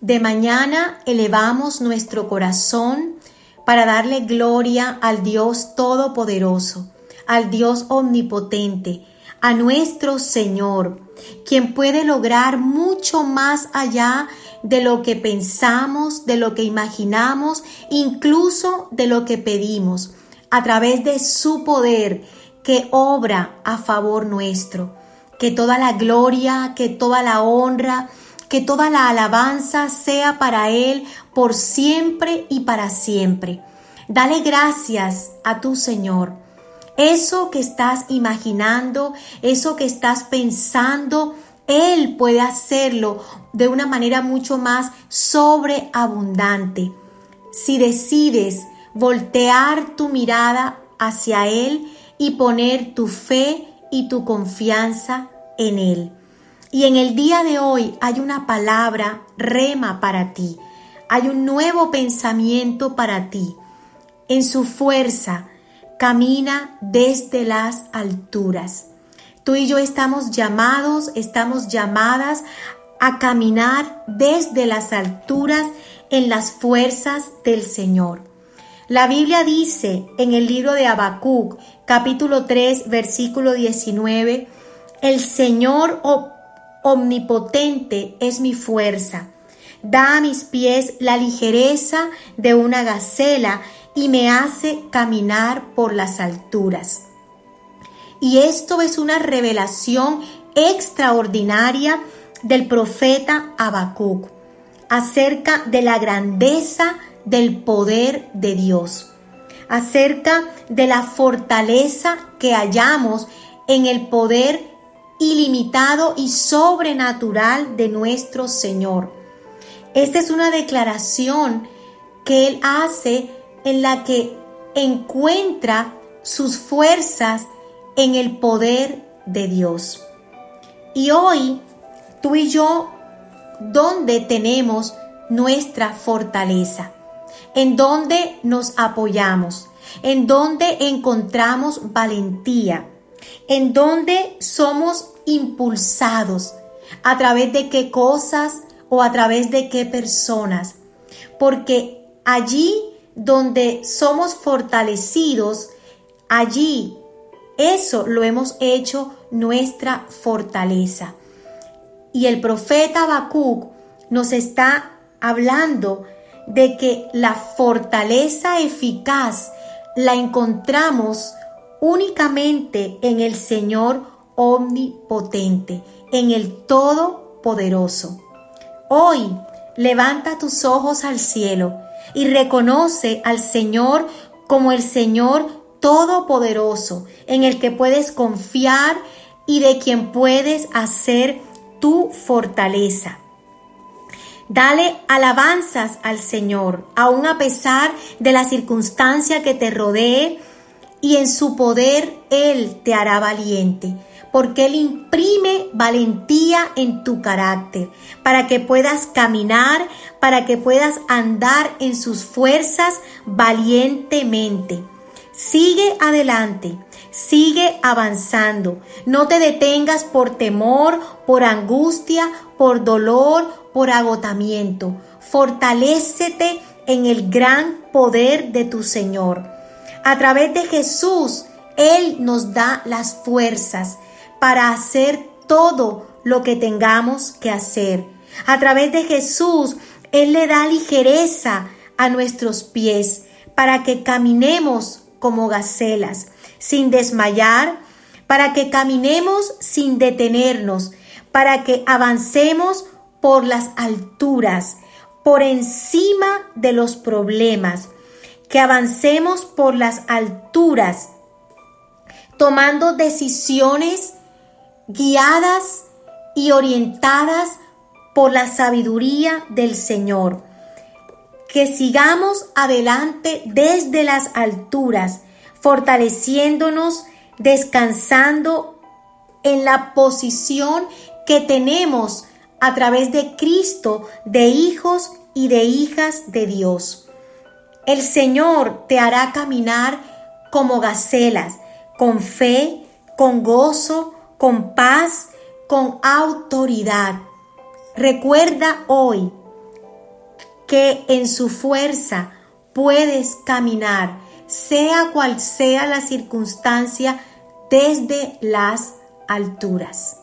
De mañana elevamos nuestro corazón para darle gloria al Dios Todopoderoso, al Dios Omnipotente, a nuestro Señor, quien puede lograr mucho más allá de lo que pensamos, de lo que imaginamos, incluso de lo que pedimos, a través de su poder que obra a favor nuestro. Que toda la gloria, que toda la honra, que toda la alabanza sea para Él por siempre y para siempre. Dale gracias a tu Señor. Eso que estás imaginando, eso que estás pensando, Él puede hacerlo de una manera mucho más sobreabundante. Si decides voltear tu mirada hacia Él y poner tu fe y tu confianza en Él. Y en el día de hoy hay una palabra rema para ti. Hay un nuevo pensamiento para ti. En su fuerza camina desde las alturas. Tú y yo estamos llamados, estamos llamadas a caminar desde las alturas en las fuerzas del Señor. La Biblia dice en el libro de Habacuc, capítulo 3, versículo 19, el Señor omnipotente es mi fuerza. Da a mis pies la ligereza de una gacela y me hace caminar por las alturas. Y esto es una revelación extraordinaria del profeta Habacuc acerca de la grandeza del poder de Dios, acerca de la fortaleza que hallamos en el poder ilimitado y sobrenatural de nuestro Señor. Esta es una declaración que Él hace en la que encuentra sus fuerzas en el poder de Dios. Y hoy, tú y yo, ¿dónde tenemos nuestra fortaleza? ¿En dónde nos apoyamos? ¿En dónde encontramos valentía? ¿En dónde somos impulsados a través de qué cosas o a través de qué personas. Porque allí donde somos fortalecidos, allí eso lo hemos hecho nuestra fortaleza. Y el profeta Habacuc nos está hablando de que la fortaleza eficaz la encontramos únicamente en el Señor omnipotente, en el Todopoderoso. Hoy levanta tus ojos al cielo y reconoce al Señor como el Señor Todopoderoso, en el que puedes confiar y de quien puedes hacer tu fortaleza. Dale alabanzas al Señor, aun a pesar de la circunstancia que te rodee, y en su poder Él te hará valiente porque Él imprime valentía en tu carácter, para que puedas caminar, para que puedas andar en sus fuerzas valientemente. Sigue adelante, sigue avanzando, no te detengas por temor, por angustia, por dolor, por agotamiento. Fortalécete en el gran poder de tu Señor. A través de Jesús, Él nos da las fuerzas para hacer todo lo que tengamos que hacer. A través de Jesús, Él le da ligereza a nuestros pies para que caminemos como gacelas, sin desmayar, para que caminemos sin detenernos, para que avancemos por las alturas, por encima de los problemas, que avancemos por las alturas, tomando decisiones guiadas y orientadas por la sabiduría del Señor. Que sigamos adelante desde las alturas, fortaleciéndonos, descansando en la posición que tenemos a través de Cristo de hijos y de hijas de Dios. El Señor te hará caminar como gacelas, con fe, con gozo, con paz, con autoridad. Recuerda hoy que en su fuerza puedes caminar, sea cual sea la circunstancia, desde las alturas.